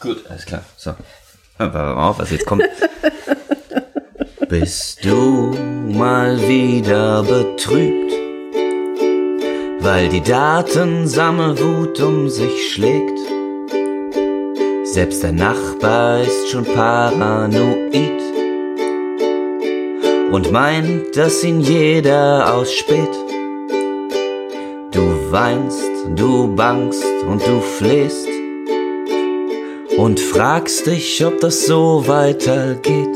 Gut, alles klar. So. Wir mal auf, was jetzt kommt. Bist du mal wieder betrübt, weil die Datensammelwut um sich schlägt? Selbst der Nachbar ist schon paranoid und meint, dass ihn jeder ausspäht. Du weinst, du bangst und du flehst und fragst dich, ob das so weitergeht.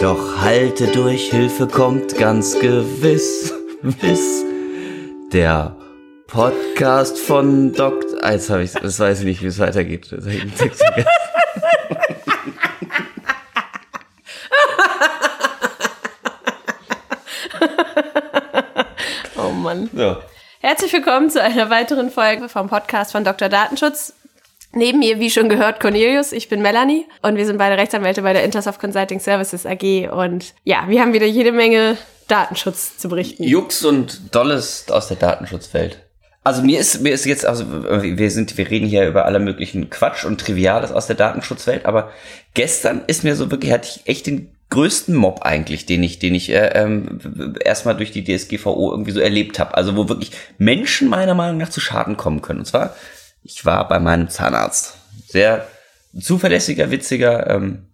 Doch halte durch, Hilfe kommt ganz gewiss, wiss. Der Podcast von Dr. Ah, jetzt habe ich, das weiß ich nicht, wie es weitergeht. Oh Mann. So. Herzlich willkommen zu einer weiteren Folge vom Podcast von Dr. Datenschutz. Neben mir, wie schon gehört, Cornelius. Ich bin Melanie und wir sind beide Rechtsanwälte bei der Intersoft Consulting Services AG. Und ja, wir haben wieder jede Menge Datenschutz zu berichten. Jux und Dolles aus der Datenschutzwelt. Also mir ist, mir ist jetzt, also wir sind, wir reden hier über aller möglichen Quatsch und Triviales aus der Datenschutzwelt, aber gestern ist mir so wirklich, hatte ich echt den größten Mob eigentlich, den ich, den ich äh, ähm, erstmal durch die DSGVO irgendwie so erlebt habe. Also wo wirklich Menschen meiner Meinung nach zu Schaden kommen können. Und zwar, ich war bei meinem Zahnarzt. Sehr zuverlässiger, witziger, ähm,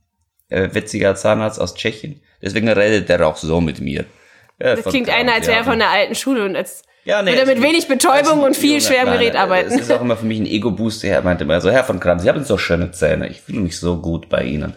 äh, witziger Zahnarzt aus Tschechien. Deswegen redet der auch so mit mir. Ja, Das klingt einer, als wäre er von der alten Schule und als Ja, nee, würde mit es- wenig Betäubung und viel schwerem Gerät arbeiten. Es ist auch immer für mich ein Ego-Boost. Er meinte immer so, Herr von Kram, Sie haben so schöne Zähne. Ich fühle mich so gut bei Ihnen.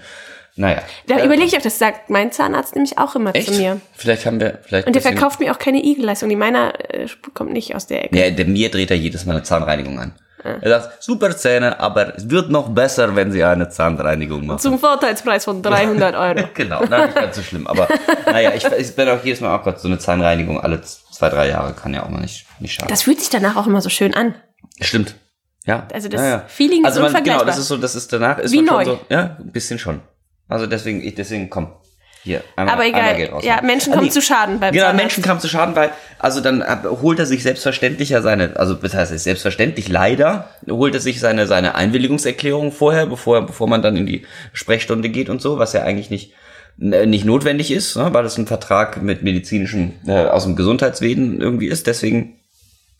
Naja. Da Äh, überlege ich auch, das sagt mein Zahnarzt nämlich auch immer echt? zu mir. Vielleicht haben wir, vielleicht. Und der verkauft mir auch keine Igelleistung. Die meiner äh, kommt nicht aus der Ecke. Ja, der, mir dreht er jedes Mal eine Zahnreinigung an. Er sagt, super Zähne, aber es wird noch besser, wenn Sie eine Zahnreinigung machen. Zum Vorteilspreis von 300 Euro. genau, na, nicht ganz so schlimm. Aber naja, ich, ich bin auch jedes Mal, oh Gott, so eine Zahnreinigung alle zwei, drei Jahre kann ja auch mal nicht, nicht schaden. Das fühlt sich danach auch immer so schön an. Stimmt. Ja. Also das ja, ja. Feeling ist also man. Genau, das ist so, das ist danach ist Wie neu. so, ja, ein bisschen schon. Also deswegen, ich, deswegen komm. Hier, einmal, Aber egal. Ja, Menschen Ah, kommen nee. zu Schaden beim Genau, Zahnarzt. Menschen kamen zu Schaden, weil, also dann holt er sich selbstverständlich ja seine, also das heißt, es selbstverständlich, leider, holt er sich seine, seine Einwilligungserklärung vorher, bevor, bevor man dann in die Sprechstunde geht und so, was ja eigentlich nicht, äh, nicht notwendig ist, ne, weil es ein Vertrag mit medizinischem, äh, aus dem Gesundheitswesen irgendwie ist, deswegen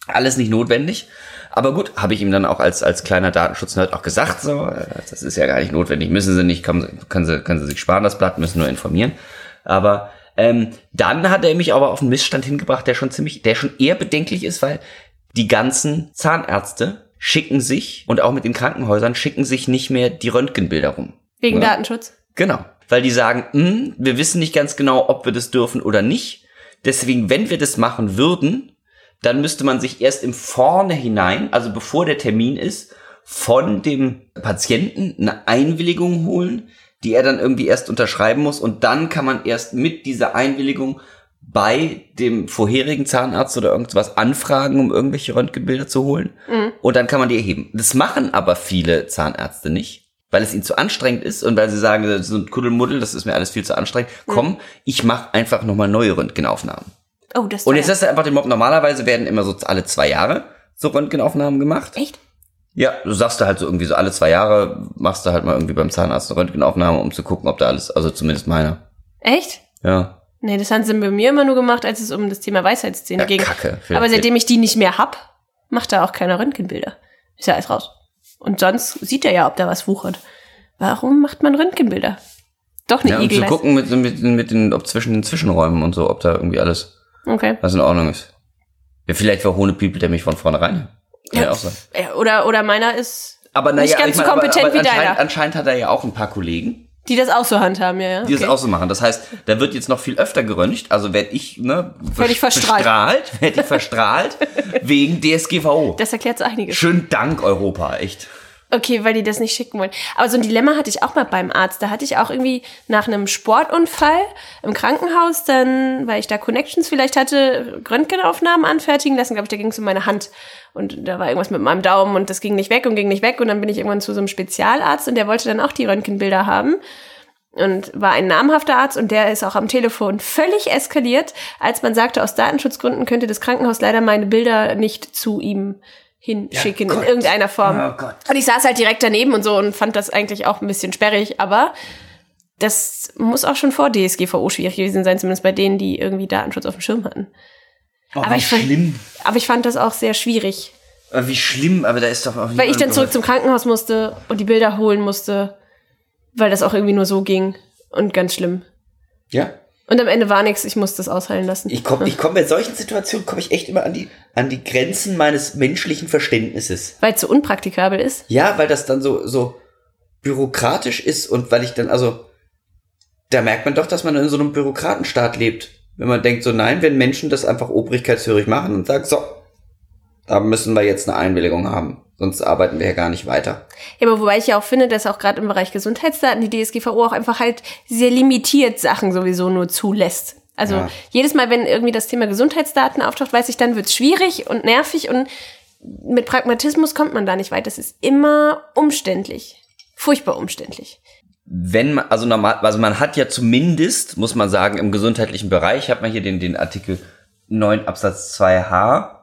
alles nicht notwendig. Aber gut, habe ich ihm dann auch als, als kleiner Datenschutznerd auch gesagt, so, äh, das ist ja gar nicht notwendig, müssen sie nicht, können sie, können sie, können sie sich sparen, das Blatt, müssen nur informieren. Aber ähm, dann hat er mich aber auf einen Missstand hingebracht, der schon ziemlich, der schon eher bedenklich ist, weil die ganzen Zahnärzte schicken sich und auch mit den Krankenhäusern schicken sich nicht mehr die Röntgenbilder rum. Wegen Ja. Datenschutz. Genau. Weil die sagen, "Hm, wir wissen nicht ganz genau, ob wir das dürfen oder nicht. Deswegen, wenn wir das machen würden, dann müsste man sich erst im Vorne hinein, also bevor der Termin ist, von dem Patienten eine Einwilligung holen, die er dann irgendwie erst unterschreiben muss und dann kann man erst mit dieser Einwilligung bei dem vorherigen Zahnarzt oder irgendwas anfragen, um irgendwelche Röntgenbilder zu holen. Und dann kann man die erheben. Das machen aber viele Zahnärzte nicht, weil es ihnen zu anstrengend ist und weil sie sagen, das ist so ein Kuddelmuddel, das ist mir alles viel zu anstrengend. Komm, ich mache einfach nochmal neue Röntgenaufnahmen. Oh, das Und war jetzt hast du einfach den Mob. Normalerweise werden immer so alle zwei Jahre so Röntgenaufnahmen gemacht. Echt? Ja, du sagst du halt so irgendwie so alle zwei Jahre machst du halt mal irgendwie beim Zahnarzt eine Röntgenaufnahme, um zu gucken, ob da alles, also zumindest meiner. Echt? Ja. Nee, das haben sie bei mir immer nur gemacht, als es um das Thema Weisheitszähne Ja, ging. Kacke. Aber seitdem ich die nicht mehr hab, macht er auch keine Röntgenbilder. Ist ja alles raus. Und sonst sieht er ja, ob da was wuchert. Warum macht man Röntgenbilder? Doch eine Ja, um zu gucken mit, mit, mit den, ob zwischen den Zwischenräumen und so, ob da irgendwie alles, Okay. was in Ordnung ist. Ja, vielleicht war Hohne Piepel der mich von vornherein. Kann ja. auch sein. Ja, Oder, oder meiner ist, Aber naja, Nicht ganz ich so meine, aber, kompetent aber wie anscheinend, deiner. anscheinend hat er ja auch ein paar Kollegen, die das auch so handhaben, ja. ja. die okay. das auch so machen. Das heißt, da wird jetzt noch viel öfter geröntgt. Also werde ich, ne, Werd ich verstrahlt. bestrahlt, werde ich verstrahlt wegen DSGVO. Das erklärt so einiges. Schönen Dank, Europa, echt. Okay, weil die das nicht schicken wollen. Aber so ein Dilemma hatte ich auch mal beim Arzt. Da hatte ich auch irgendwie nach einem Sportunfall im Krankenhaus dann, weil ich da Connections vielleicht hatte, Röntgenaufnahmen anfertigen lassen. Glaube ich, da ging es um meine Hand. Und da war irgendwas mit meinem Daumen und das ging nicht weg und ging nicht weg. Und dann bin ich irgendwann zu so einem Spezialarzt und der wollte dann auch die Röntgenbilder haben. Und war ein namhafter Arzt und der ist auch am Telefon völlig eskaliert, als man sagte, aus Datenschutzgründen könnte das Krankenhaus leider meine Bilder nicht zu ihm hinschicken Ja, in irgendeiner Form. Oh Gott. Und ich saß halt direkt daneben und so und fand das eigentlich auch ein bisschen sperrig, aber das muss auch schon vor DSGVO schwierig gewesen sein, zumindest bei denen, die irgendwie Datenschutz auf dem Schirm hatten. Oh, Aber wie ich fand- schlimm. Aber ich fand das auch sehr schwierig, Aber wie schlimm, aber da ist doch auch weil ich dann zurück zum Krankenhaus musste und die Bilder holen musste, weil das auch irgendwie nur so ging und ganz schlimm. Ja. Und am Ende war nichts, ich musste es ausheilen lassen. Ich komme ich komm bei solchen Situationen komme ich echt immer an die, an die Grenzen meines menschlichen Verständnisses. weil es so unpraktikabel ist. Ja, weil das dann so, so bürokratisch ist und weil ich dann, also, da merkt man doch, dass man in so einem Bürokratenstaat lebt. Wenn man denkt, so nein, wenn Menschen das einfach obrigkeitshörig machen und sagen, so, da müssen wir jetzt eine Einwilligung haben, sonst arbeiten wir ja gar nicht weiter. Ja, aber wobei ich ja auch finde, dass auch gerade im Bereich Gesundheitsdaten die DSGVO auch einfach halt sehr limitiert Sachen sowieso nur zulässt. Also Ja. jedes Mal, wenn irgendwie das Thema Gesundheitsdaten auftaucht, weiß ich, dann wird's schwierig und nervig und mit Pragmatismus kommt man da nicht weit. Das ist immer umständlich. Furchtbar umständlich. wenn man, also normal, also man hat ja zumindest, muss man sagen, im gesundheitlichen Bereich, hat man hier den, den Artikel 9 Absatz 2h,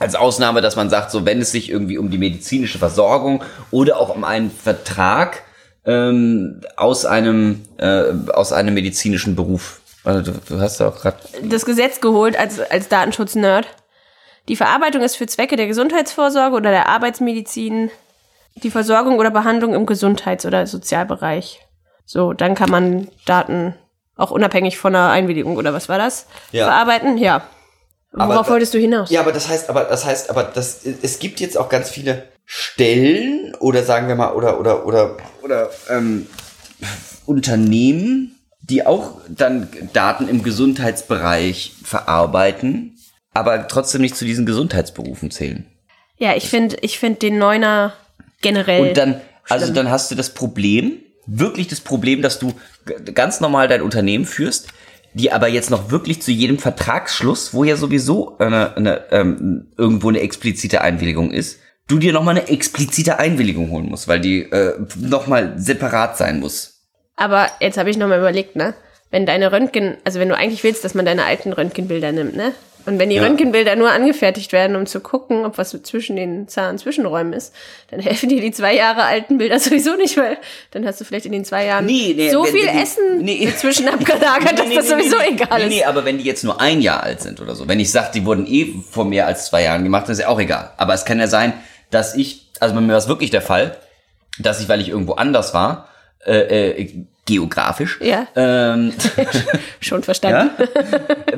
als Ausnahme, dass man sagt, so wenn es sich irgendwie um die medizinische Versorgung oder auch um einen Vertrag ähm, aus einem äh, aus einem medizinischen Beruf. Also du, du hast ja auch gerade Das Gesetz geholt als, als Datenschutz-Nerd. Die Verarbeitung ist für Zwecke der Gesundheitsvorsorge oder der Arbeitsmedizin die Versorgung oder Behandlung im Gesundheits- oder Sozialbereich. So, dann kann man Daten auch unabhängig von einer Einwilligung oder was war das? Ja. Verarbeiten? Ja. Aber Worauf da- wolltest du hinaus? Ja, aber das heißt, aber das heißt, aber das, es gibt jetzt auch ganz viele Stellen oder sagen wir mal oder oder oder oder ähm, Unternehmen, die auch dann Daten im Gesundheitsbereich verarbeiten, aber trotzdem nicht zu diesen Gesundheitsberufen zählen. Ja, ich finde ich find den Neuner generell. Und dann, also schlimm. dann hast du das Problem, wirklich das Problem, dass du ganz normal dein Unternehmen führst, die aber jetzt noch wirklich zu jedem Vertragsschluss, wo ja sowieso eine, eine, ähm, irgendwo eine explizite Einwilligung ist, du dir nochmal eine explizite Einwilligung holen musst, weil die äh, nochmal separat sein muss. Aber jetzt habe ich noch mal überlegt, ne? Wenn deine Röntgen, also wenn du eigentlich willst, dass man deine alten Röntgenbilder nimmt, ne? Und wenn die Ja. Röntgenbilder nur angefertigt werden, um zu gucken, ob was zwischen den Zahnzwischenräumen ist, dann helfen dir die zwei Jahre alten Bilder sowieso nicht, weil dann hast du vielleicht in den zwei Jahren Nee, nee, so wenn- viel wenn Essen nee. dazwischen abgelagert, dass das sowieso egal ist. Nee, aber wenn die jetzt nur ein Jahr alt sind oder so, wenn ich sage, die wurden eh vor mehr als zwei Jahren gemacht, dann ist ja auch egal. Aber es kann ja sein, dass ich, also bei mir war es wirklich der Fall, dass ich, weil ich irgendwo anders war, äh, äh, geografisch, Ja. ähm, Schon verstanden.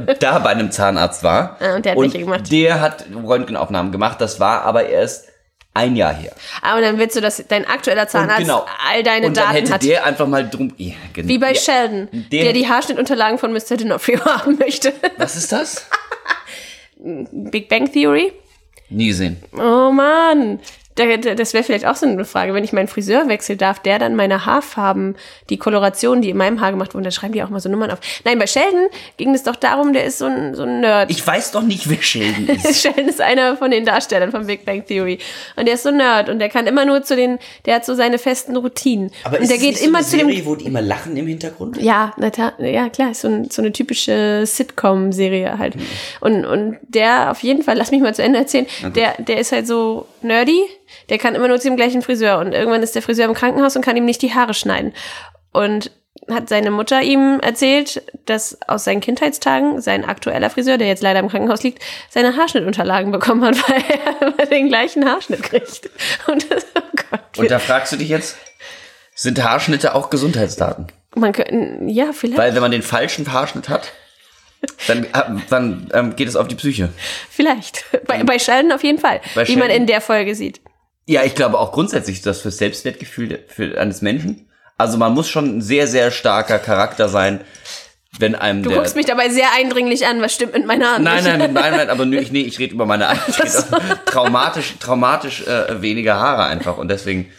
ja, da bei einem Zahnarzt war. Ah, und der hat welche gemacht. Der hat Röntgenaufnahmen gemacht. Das war aber erst ein Jahr her. Aber dann willst du, dass dein aktueller Und Zahnarzt genau. all deine und dann Daten hätte hat. der einfach mal drum. Ja, genau. Wie bei ja. Sheldon, der- der die Haarschnittunterlagen von Mr. D'Onofrio haben möchte. Was ist das? Big Bang Theory? Nie gesehen. Oh Mann. Da- da- Das wäre vielleicht auch so eine Frage. Wenn ich meinen Friseur wechsle, darf der dann meine Haarfarben, die Koloration, die in meinem Haar gemacht wurden, dann schreiben die auch mal so Nummern auf. Nein, bei Sheldon ging es doch darum, der ist so ein, so ein Nerd. Ich weiß doch nicht, wer Sheldon ist. Sheldon ist einer von den Darstellern von Big Bang Theory. Und der ist so ein Nerd und der kann immer nur zu den, der hat so seine festen Routinen. Aber und ist der es geht nicht immer so zu eine dem Serie, wo die immer lachen im Hintergrund? Ja, na ja klar, ist so, ein, so eine typische Sitcom-Serie halt. Mhm. Und, und der auf jeden Fall, lass mich mal zu Ende erzählen, der, der ist halt so nerdy, der kann immer nur zu dem gleichen Friseur und irgendwann ist der Friseur im Krankenhaus und kann ihm nicht die Haare schneiden. Und hat seine Mutter ihm erzählt, dass aus seinen Kindheitstagen sein aktueller Friseur, der jetzt leider im Krankenhaus liegt, seine Haarschnittunterlagen bekommen hat, weil er immer den gleichen Haarschnitt kriegt. Und das, oh Gott. Und da fragst du dich jetzt, sind Haarschnitte auch Gesundheitsdaten? man könnte, ja, vielleicht. Weil wenn man den falschen Haarschnitt hat, dann, dann ähm, geht es auf die Psyche. Vielleicht. Bei, bei Sheldon auf jeden Fall. Bei wie man Sheldon. in der Folge sieht. Ja, ich glaube auch grundsätzlich ist das fürs Selbstwertgefühl für, eines Menschen. Also man muss schon ein sehr, sehr starker Charakter sein, wenn einem Du der... guckst mich dabei sehr eindringlich an, was stimmt mit meiner Hand? Nein, nein, nein, nein, aber nö, ich, nee, ich rede über meine eigene traumatisch, traumatisch äh, weniger Haare einfach und deswegen,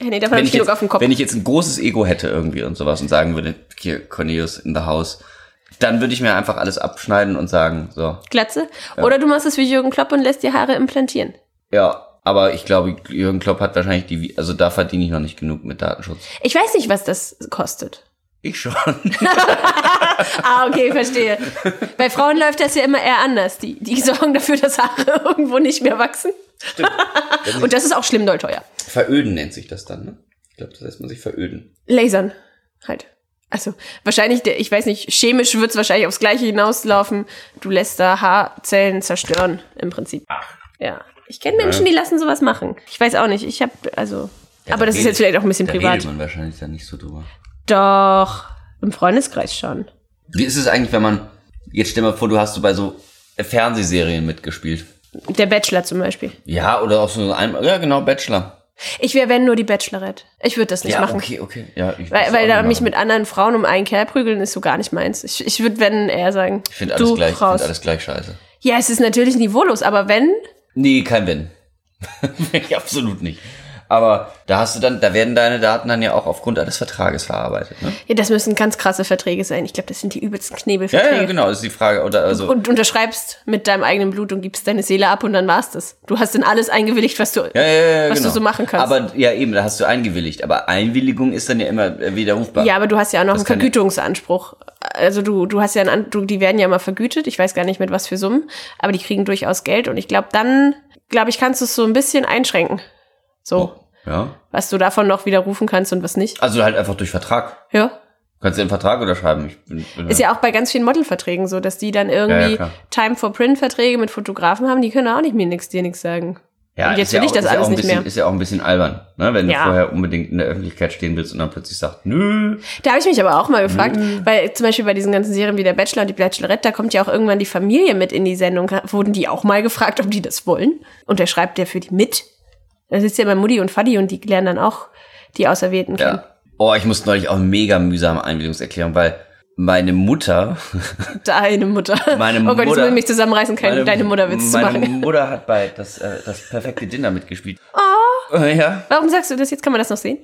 nee, wenn habe ich, genug jetzt, auf dem Kopf. wenn ich jetzt ein großes Ego hätte irgendwie und sowas und sagen würde, hier Cornelius in the house, dann würde ich mir einfach alles abschneiden und sagen, so, Glatze. Oder du machst es wie Jürgen Klopp und lässt die Haare implantieren. ja, aber ich glaube, Jürgen Klopp hat wahrscheinlich die, also da verdiene ich noch nicht genug mit Datenschutz. Ich weiß nicht, was das kostet. Ich schon. Ah, okay, verstehe. Bei Frauen läuft das ja immer eher anders. Die, die sorgen dafür, dass Haare irgendwo nicht mehr wachsen. Stimmt. Und das ist auch schlimm doll teuer. Veröden nennt sich das dann, ne? Ich glaube, das lässt man sich veröden. Lasern halt. Also wahrscheinlich, der- ich weiß nicht, chemisch wird es wahrscheinlich aufs Gleiche hinauslaufen. Du lässt da Haarzellen zerstören im Prinzip. Ja. Ich kenne Menschen, die lassen sowas machen. Ich weiß auch nicht. Ich habe, also. aber da das ist jetzt vielleicht auch ein bisschen Da privat. redet man wahrscheinlich dann nicht so drüber. Doch, im Freundeskreis schon. Wie ist es eigentlich, wenn man, jetzt stell mal vor, du hast so bei so Fernsehserien mitgespielt. Der Bachelor zum Beispiel. Ja, oder auch so ein, ja genau, Bachelor. Ich wäre, wenn nur die Bachelorette. Ich würde das nicht ja, machen. okay, okay. Ja, ich Weil, weil da mich mit anderen Frauen um einen Kerl prügeln, ist so gar nicht meins. Ich, ich würde, wenn eher sagen, Ich finde alles gleich, finde alles gleich scheiße. ja, es ist natürlich niveaulos, aber wenn, Nee, kein Wenn. Absolut nicht. Aber da hast du dann, da werden deine Daten dann ja auch aufgrund eines Vertrages verarbeitet, ne? ja, das müssen ganz krasse Verträge sein. Ich glaube, das sind die übelsten Ja, Knebelverträge. ja, genau, das ist die Frage. Oder also, Und unterschreibst mit deinem eigenen Blut und gibst deine Seele ab und dann war's das. Du hast in alles eingewilligt, was du. ja, ja, ja, was genau. du so machen kannst. Aber ja, eben, da hast du eingewilligt. Aber Einwilligung ist dann ja immer widerrufbar. Ja, aber du hast ja auch noch einen kann ja- Vergütungsanspruch. Also du, du hast ja einen, du, die werden ja immer vergütet. Ich weiß gar nicht mit was für Summen, aber die kriegen durchaus Geld und ich glaube, dann, glaube ich, kannst du es so ein bisschen einschränken. So, Ja. was du davon noch widerrufen kannst und was nicht. Also halt einfach durch Vertrag. Ja. Kannst du einen Vertrag unterschreiben. Ich bin, bin Ist ja auch bei ganz vielen Modelverträgen so, dass die dann irgendwie klar. Time for Print Verträge mit Fotografen haben, die können auch nicht mir nix, dir nichts sagen. Ja, Und jetzt ist ja will ich das ja alles ein nicht bisschen, mehr. Ist ja auch ein bisschen albern, ne? wenn Ja. du vorher unbedingt in der Öffentlichkeit stehen willst und dann plötzlich sagst, nö. Da habe ich mich aber auch mal gefragt, Mhm. weil zum Beispiel bei diesen ganzen Serien wie der Bachelor und die Bachelorette, da kommt ja auch irgendwann die Familie mit in die Sendung. Wurden die auch mal gefragt, ob die das wollen? Und der schreibt der für die mit. Da sitzt ja immer Mutti und Fadi und die lernen dann auch die Auserwählten kennen. Ja. Oh, ich musste neulich auch mega mühsame Einwilligungserklärung, weil meine Mutter, Deine Mutter. Meine oh Gott, jetzt Mutter- muss ich mich zusammenreißen, keinen deine Mutterwitz zu meine machen. Mutter hat bei das, äh, das perfekte Dinner mitgespielt. Oh. Ja, Warum sagst du das jetzt? Kann man das noch sehen?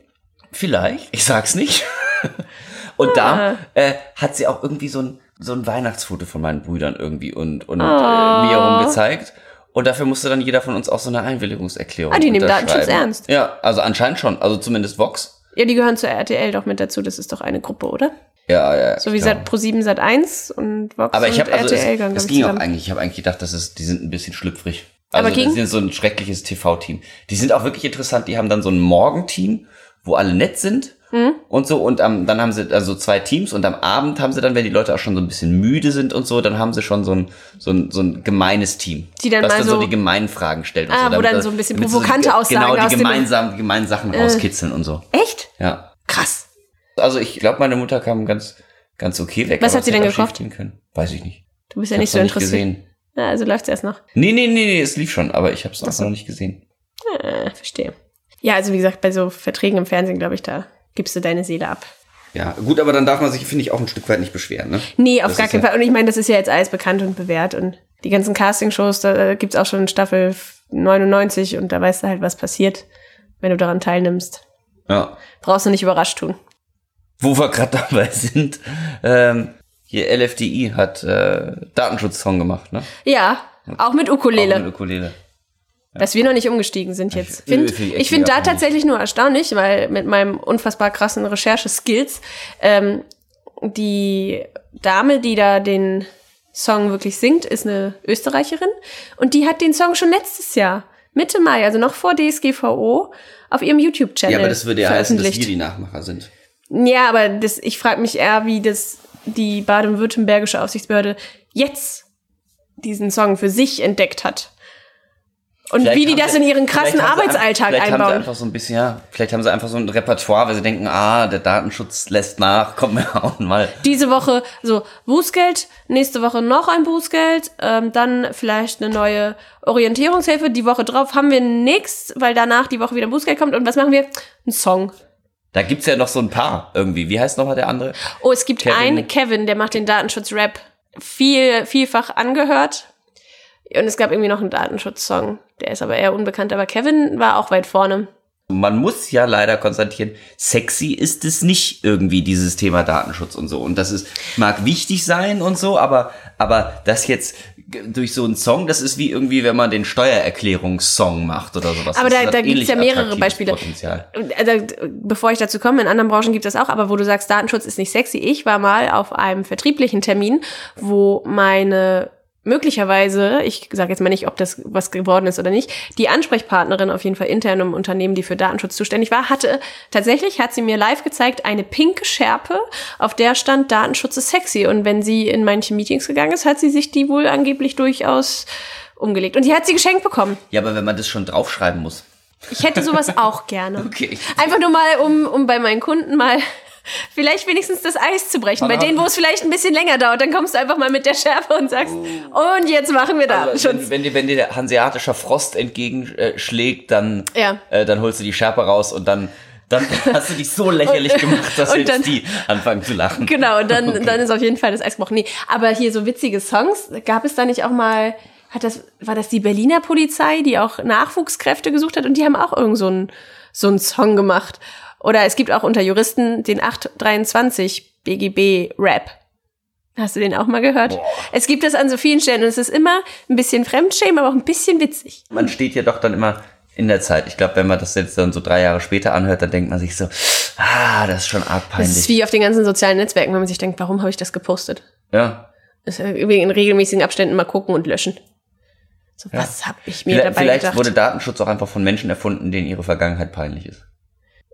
vielleicht. Ich sag's nicht. Und Ah. da äh, hat sie auch irgendwie so ein, so ein Weihnachtsfoto von meinen Brüdern irgendwie und, und Ah. äh, mir herum gezeigt. Und dafür musste dann jeder von uns auch so eine Einwilligungserklärung Ah, die nehmen. Datenschutz ernst. Ja, also anscheinend schon. Also zumindest Vox. Ja, die gehören zur RTL doch mit dazu. Das ist doch eine Gruppe, oder? Ja, ja. So wie klar. Sat Pro7 Sat 1 und Vox Aber ich und habe also RTL es, gehören, es ich, ging auch eigentlich. Ich habe eigentlich gedacht, dass es, die sind ein bisschen schlüpfrig. Also Aber ging? die sind so ein schreckliches TV-Team. Die sind auch wirklich interessant. Die haben dann so ein Morgenteam, wo alle nett sind Mhm. und so. Und am, dann haben sie also zwei Teams und am Abend haben sie dann, wenn die Leute auch schon so ein bisschen müde sind und so, dann haben sie schon so ein so ein, so ein gemeines Team, Die dann das mal dann so so- die gemeinen Fragen stellt. Und Ah, so, wo damit dann da- so ein bisschen provokante Aussagen Genau, aus die Äh. gemeinsamen, gemeinen Sachen rauskitzeln und so. Echt? Ja. Krass. Also ich glaube, meine Mutter kam ganz ganz okay weg. Was hat sie denn gekauft? Weiß ich nicht. Du bist ja Ich nicht so interessiert. gesehen. Ja, also läuft's erst noch. Nee, nee, nee, nee, es lief schon, aber ich habe es so. noch nicht gesehen. Äh, verstehe. Ja, also wie gesagt, bei so Verträgen im Fernsehen, glaube ich, da gibst du deine Seele ab. Ja, gut, aber dann darf man sich, finde ich, auch ein Stück weit nicht beschweren, ne? Nee, auf Das gar keinen ja- Fall. Und ich meine, das ist ja jetzt alles bekannt und bewährt. Und die ganzen Castingshows, da gibt's auch schon Staffel 99 und da weißt du halt, was passiert, wenn du daran teilnimmst. Ja. Brauchst du nicht überrascht tun. Wo wir gerade dabei sind, ähm, hier LFDI hat äh, Datenschutzsong gemacht, ne? Ja, auch mit Auch Ukulele. mit Ukulele. Dass wir noch nicht umgestiegen sind jetzt. Find, ich finde da tatsächlich nur erstaunlich, weil mit meinem unfassbar krassen Recherche-Skills ähm, die Dame, die da den Song wirklich singt, ist eine Österreicherin und die hat den Song schon letztes Jahr, Mitte Mai, also noch vor DSGVO, auf ihrem YouTube-Channel Ja, aber das würde ja heißen, dass wir die Nachmacher sind. Ja, aber das, ich frage mich eher, wie das die baden-württembergische Aufsichtsbehörde jetzt diesen Song für sich entdeckt hat. Und Vielleicht wie die das sie- in ihren krassen vielleicht Arbeitsalltag einfach, Vielleicht haben sie einbauen. einfach so ein bisschen, ja, vielleicht haben sie einfach so ein Repertoire, weil sie denken, ah, der Datenschutz lässt nach, komm, wir hauen mal. Diese Woche so Bußgeld, nächste Woche noch ein Bußgeld, ähm, dann vielleicht eine neue Orientierungshilfe. Die Woche drauf haben wir nichts, weil danach die Woche wieder Bußgeld kommt. Und was machen wir? Ein Song. Da gibt's ja noch so ein paar irgendwie. Wie heißt nochmal der andere? Oh, es gibt Kevin. einen Kevin, der macht den Datenschutz-Rap viel, vielfach angehört. Und es gab irgendwie noch einen Datenschutz-Song. Der ist aber eher unbekannt. Aber Kevin war auch weit vorne. Man muss ja leider konstatieren, sexy ist es nicht irgendwie, dieses Thema Datenschutz und so. Und das ist, mag wichtig sein und so, aber, aber das jetzt durch so einen Song, das ist wie irgendwie, wenn man den Steuererklärungssong macht oder sowas. Aber Das da- da gibt's ähnlich ja mehrere Beispiele. Potenzial. Also, bevor ich dazu komme, in anderen Branchen gibt es auch, aber wo du sagst, Datenschutz ist nicht sexy. Ich war mal auf einem vertrieblichen Termin, wo meine möglicherweise, ich sage jetzt mal nicht, ob das was geworden ist oder nicht, die Ansprechpartnerin auf jeden Fall intern im Unternehmen, die für Datenschutz zuständig war, hatte tatsächlich, hat sie mir live gezeigt, eine pinke Schärpe, auf der stand Datenschutz ist sexy. Und wenn sie in manche Meetings gegangen ist, hat sie sich die wohl angeblich durchaus umgelegt. Und die hat sie geschenkt bekommen. Ja, aber wenn man das schon draufschreiben muss. Ich hätte sowas auch gerne. Okay. Einfach nur mal, um, um bei meinen Kunden mal vielleicht wenigstens das Eis zu brechen. Bei denen, wo es vielleicht ein bisschen länger dauert, dann kommst du einfach mal mit der Schärfe und sagst, und jetzt machen wir Also, Datenschutz. wenn, wenn, dir, wenn dir der hanseatischer Frost entgegenschlägt, dann, Ja. äh, dann holst du die Schärpe raus und dann, dann hast du dich so lächerlich gemacht, dass und jetzt dann- die anfangen zu lachen. Genau, und dann, dann ist auf jeden Fall das Eis gebrochen. Nee, aber hier so witzige Songs, gab es da nicht auch mal, hat das, war das die Berliner Polizei, die auch Nachwuchskräfte gesucht hat und die haben auch irgend so einen, so einen Song gemacht. Oder es gibt auch unter Juristen den 823 BGB Rap. Hast du den auch mal gehört? Es gibt das an so vielen Stellen und es ist immer ein bisschen Fremdschämen, aber auch ein bisschen witzig. Man steht ja doch dann immer in der Zeit. Ich glaube, wenn man das jetzt dann so drei Jahre später anhört, dann denkt man sich so, ah, das ist schon arg Das ist peinlich. wie auf den ganzen sozialen Netzwerken, wenn man sich denkt, warum habe ich das gepostet? Ja. Das irgendwie in regelmäßigen Abständen mal gucken und löschen. So, was habe ich mir Vielleicht, dabei vielleicht gedacht? wurde Datenschutz auch einfach von Menschen erfunden, denen ihre Vergangenheit peinlich ist.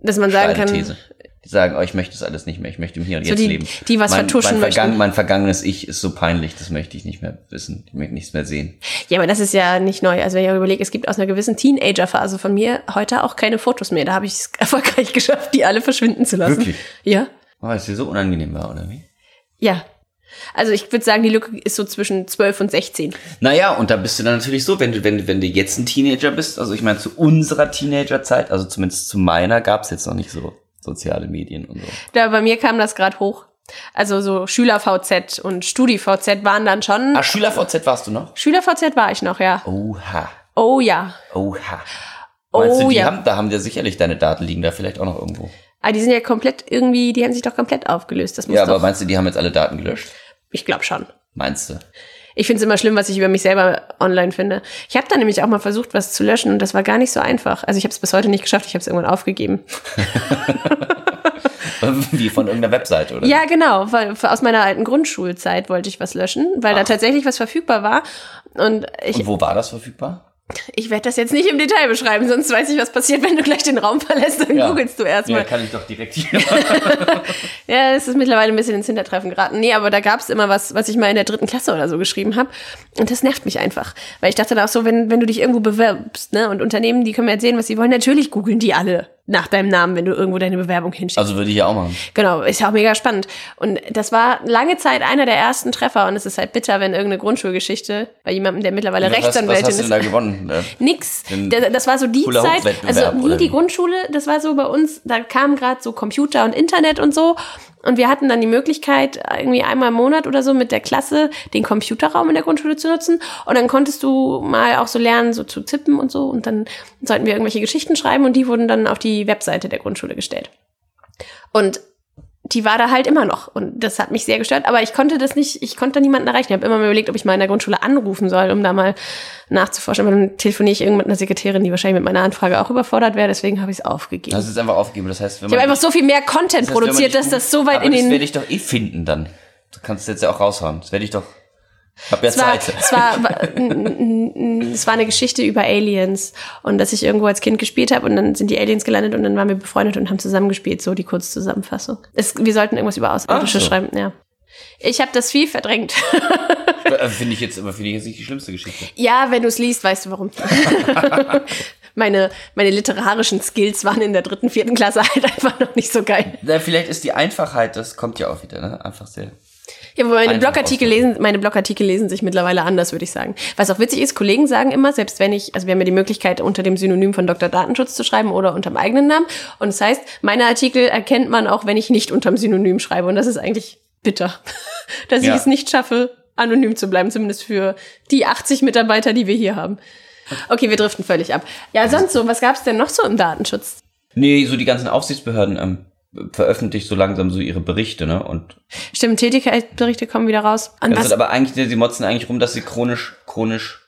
Dass man sagen kann, These. Die sagen, oh, ich möchte das alles nicht mehr, ich möchte im Hier und So Jetzt die- leben. die was mein, vertuschen mein, Vergangen, möchten. mein vergangenes Ich ist so peinlich, das möchte ich nicht mehr wissen, ich möchte nichts mehr sehen. ja, aber das ist ja nicht neu. Also wenn ich überlege, es gibt aus einer gewissen Teenager-Phase von mir heute auch keine Fotos mehr. Da habe ich es erfolgreich geschafft, die alle verschwinden zu lassen. Wirklich? Ja. Oh, weil es dir so unangenehm war, oder wie? Ja. Also ich würde sagen, die Lücke ist so zwischen 12 und 16. Naja, und da bist du dann natürlich so, wenn du, wenn, du- wenn du jetzt ein Teenager bist, also ich meine, zu unserer Teenagerzeit, also zumindest zu meiner, gab es jetzt noch nicht so soziale Medien und so. Da bei mir kam das gerade hoch. Also so Schüler-VZ und Studi-VZ waren dann schon. Ah, Schüler-VZ warst du noch? Schüler-VZ war ich noch, ja. Oha, Oh ja. oha. Oh Meinst du, die ja. haben, da haben ja sicherlich deine Daten liegen da vielleicht auch noch irgendwo. Aber die sind ja komplett irgendwie, die haben sich doch komplett aufgelöst. Das muss Ja, aber meinst du, die haben jetzt alle Daten gelöscht? Ich glaube schon. Meinst du? Ich finde es immer schlimm, was ich über mich selber online finde. Ich habe da nämlich auch mal versucht, was zu löschen und das war gar nicht so einfach. Also ich habe es bis heute nicht geschafft, ich habe es irgendwann aufgegeben. Wie von irgendeiner Webseite, oder? Ja, genau, aus meiner alten Grundschulzeit wollte ich was löschen, weil da tatsächlich was verfügbar war. Und ich, Und wo war das verfügbar? Ich werde das jetzt nicht im Detail beschreiben, sonst weiß ich, was passiert, wenn du gleich den Raum verlässt. Dann googelst du erstmal. Ja, kann ich doch direkt hier. Ja, es ist mittlerweile ein bisschen ins Hintertreffen geraten. Nee, aber da gab es immer was, was ich mal in der dritten Klasse oder so geschrieben habe. Und das nervt mich einfach. Weil ich dachte dann auch so, wenn, wenn du dich irgendwo bewirbst, ne, und Unternehmen, die können mir erzählen, was sie wollen, natürlich googeln die alle nach deinem Namen, wenn du irgendwo deine Bewerbung hinschickst. Also würde ich ja auch machen. Genau, ist ja auch mega spannend. Und das war lange Zeit einer der ersten Treffer und es ist halt bitter, wenn irgendeine Grundschulgeschichte bei jemandem, der mittlerweile Was, was Rechtsanwältin hast du denn ist. da gewonnen? Äh, Nix. Das war so die Zeit. Also nie die? Grundschule, das war so bei uns, da kam gerade so Computer und Internet und so. Und wir hatten dann die Möglichkeit, irgendwie einmal im Monat oder so mit der Klasse den Computerraum in der Grundschule zu nutzen. Und dann konntest du mal auch so lernen, so zu tippen und so. Und dann sollten wir irgendwelche Geschichten schreiben und die wurden dann auf die Webseite der Grundschule gestellt. Und die war da halt immer noch. Und das hat mich sehr gestört. Aber ich konnte das nicht, ich konnte da niemanden erreichen. Ich habe immer mal überlegt, ob ich mal in der Grundschule anrufen soll, um da mal nachzuforschen. Aber dann telefoniere ich irgendwann mit einer Sekretärin, die wahrscheinlich mit meiner Anfrage auch überfordert wäre. Deswegen habe ich es aufgegeben. du es einfach aufgegeben. Das heißt, wenn ich habe man einfach so viel mehr Content das heißt, produziert, dass das so weit in Das den... werde ich doch eh finden dann. Du kannst es jetzt ja auch raushauen. Das werde ich doch. Hab ja Es war, Zeit. es, war, es war eine Geschichte über Aliens und dass ich irgendwo als Kind gespielt habe und dann sind die Aliens gelandet und dann waren wir befreundet und haben zusammengespielt, so die Kurzzusammenfassung. Es, wir sollten irgendwas über Außerirdische so. schreiben, ja. Ich habe das viel verdrängt. Äh, Finde ich jetzt, aber finde ich jetzt nicht die schlimmste Geschichte. ja, wenn du es liest, weißt du warum. meine, meine literarischen Skills waren in der dritten, vierten Klasse halt einfach noch nicht so geil. Na, vielleicht ist die Einfachheit, das kommt ja auch wieder, ne? Einfach sehr. Ja, aber meine Einfach Blogartikel lesen, meine Blogartikel lesen sich mittlerweile anders, würde ich sagen. Was auch witzig ist, Kollegen sagen immer, selbst wenn ich, also wir haben ja die Möglichkeit, unter dem Synonym von Dr. Datenschutz zu schreiben oder unterm eigenen Namen. Und das heißt, meine Artikel erkennt man auch, wenn ich nicht unterm Synonym schreibe. Und das ist eigentlich bitter, dass ich Ja. es nicht schaffe, anonym zu bleiben, zumindest für die 80 Mitarbeiter, die wir hier haben. Okay, wir driften völlig ab. Ja, sonst so, was gab's denn noch so im Datenschutz? Nee, so die ganzen Aufsichtsbehörden ähm, veröffentlichen so langsam so ihre Berichte, ne? Und Stimmt, Tätigkeitsberichte kommen wieder raus. Was ist aber eigentlich, sie motzen eigentlich rum, dass sie chronisch, chronisch,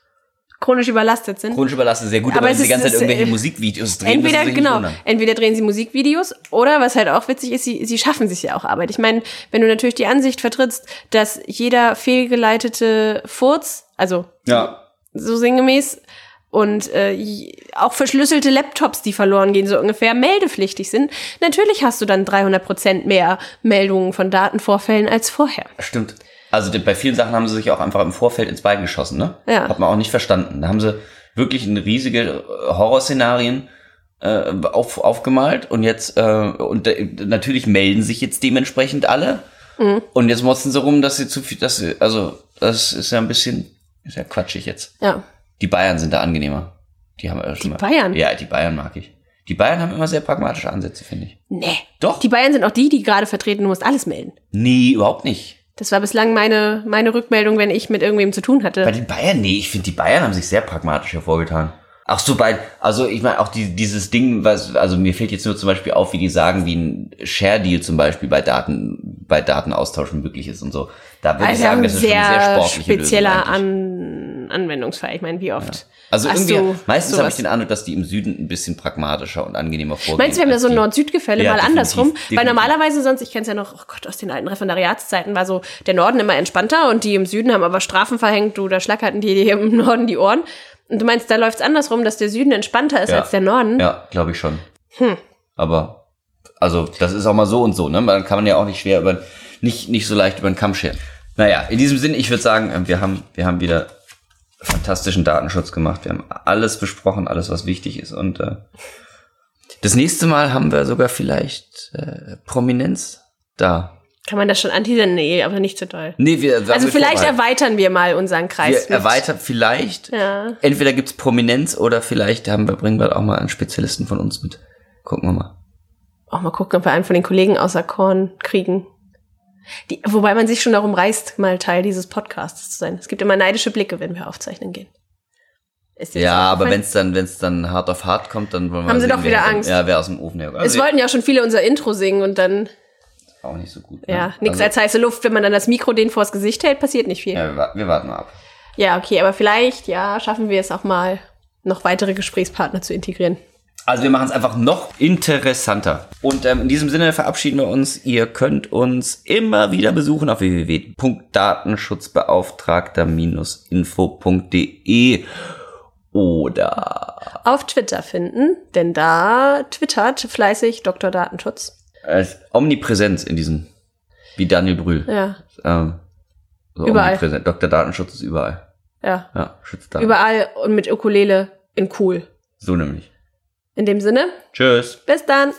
chronisch überlastet sind. chronisch überlassen. Sehr gut, Aber aber, sie die ganze Zeit irgendwelche äh, Musikvideos drehen, Entweder, genau, entweder drehen sie Musikvideos oder was halt auch witzig ist, sie, sie schaffen sich ja auch Arbeit. Ich meine, wenn du natürlich die Ansicht vertrittst, dass jeder fehlgeleitete Furz Also Ja. so sinngemäß. Und äh, auch verschlüsselte Laptops, die verloren gehen, so ungefähr meldepflichtig sind. Natürlich hast du dann 300 Prozent mehr Meldungen von Datenvorfällen als vorher. Stimmt. Also bei vielen Sachen haben sie sich auch einfach im Vorfeld ins Bein geschossen, ne? Ja. Hat man auch nicht verstanden. Da haben sie wirklich ein riesige äh, Horrorszenarien äh, auf, aufgemalt und jetzt äh, und äh, natürlich melden sich jetzt dementsprechend alle Mhm. und jetzt motzen sie rum, dass sie zu viel, dass sie, also das ist ja ein bisschen, ist ja quatschig jetzt. Ja. Die Bayern sind da angenehmer. Die haben ja schon Die. Bayern? Ja, die Bayern mag ich. Die Bayern haben immer sehr pragmatische Ansätze, finde ich. Nee. Doch. Die Bayern sind auch die, die gerade vertreten, du musst alles melden. Nee, überhaupt nicht. Das war bislang meine, meine Rückmeldung, wenn ich mit irgendwem zu tun Bei hatte. den Bayern, nee, ich finde, die Bayern haben sich sehr pragmatisch hervorgetan. Ach so, bei, also ich meine auch die, dieses Ding, was, also mir fällt jetzt nur zum Beispiel auf, wie die sagen, wie ein Share-Deal zum Beispiel bei Daten, bei Datenaustausch möglich ist und so. Da würde ich Also sagen, ein das ist schon sehr sportliche spezieller. An Anwendungsfall. Ich meine, wie oft? Also hast irgendwie, du meistens habe ich den Eindruck, dass die im Süden ein bisschen pragmatischer und angenehmer vorgehen. Meinst du, wir haben als so ein die- Nord-Süd-Gefälle Ja, mal definitiv, andersrum? definitiv. Weil normalerweise sonst, ich kenne es ja noch, oh Gott, aus den alten Referendariatszeiten war so der Norden immer entspannter und die im Süden haben aber Strafen verhängt, du, da schlackerten die dir im Norden die Ohren. Und du meinst, da läuft's andersrum, dass der Süden entspannter ist Ja. als der Norden? Ja, glaube ich schon. Hm. Aber, also, das ist auch mal so und so, ne? Man kann man ja auch nicht schwer über, nicht, nicht so leicht über den Kamm scheren. Naja, in diesem Sinn, ich würde sagen, äh, wir haben, wir haben wieder fantastischen Datenschutz gemacht. Wir haben alles besprochen, alles, was wichtig ist. Und äh, das nächste Mal haben wir sogar vielleicht äh, Prominenz da. Kann man das schon anteasern? Nee, aber nicht zu doll. Nee, wir, Also vielleicht Vorbehalt. erweitern wir mal unseren Kreis. wir erweitern vielleicht. Ja. Entweder gibt's Prominenz oder vielleicht haben wir, bringen wir auch mal einen Spezialisten von uns mit. Gucken wir mal. Auch mal gucken, ob wir einen von den Kollegen außer Korn kriegen. Die, wobei man sich schon darum reißt, mal Teil dieses Podcasts zu sein. Es gibt immer neidische Blicke, wenn wir aufzeichnen gehen. Ja, aber wenn es dann, wenn's dann hart auf hart kommt, dann wollen wir Haben sie sehen, doch wer wieder dann- Angst. Ja, wer aus dem Ofen herkommt. Es wollten ja schon viele unser Intro singen und dann, auch nicht so gut. ja, ne? nichts Also, als heiße Luft. Wenn man dann das Mikro denen vors Gesicht hält, passiert nicht viel. Ja. Ja, wir, wir warten mal ab. okay, aber vielleicht, ja, schaffen wir es auch mal, noch weitere Gesprächspartner zu integrieren. Also wir machen es einfach noch interessanter. Und ähm, in diesem Sinne verabschieden wir uns. Ihr könnt uns immer wieder besuchen auf www.datenschutzbeauftragter-info.de oder Auf Twitter finden, denn da twittert fleißig Dr. Datenschutz. Omnipräsenz in diesem, wie Daniel Brühl. Ja, Ähm, so Überall. Omnipräsent. Dr. Datenschutz ist überall. ja. Ja, schützt Daten. Überall und mit Ukulele in cool. So nämlich. In dem Sinne, Tschüss. bis dann.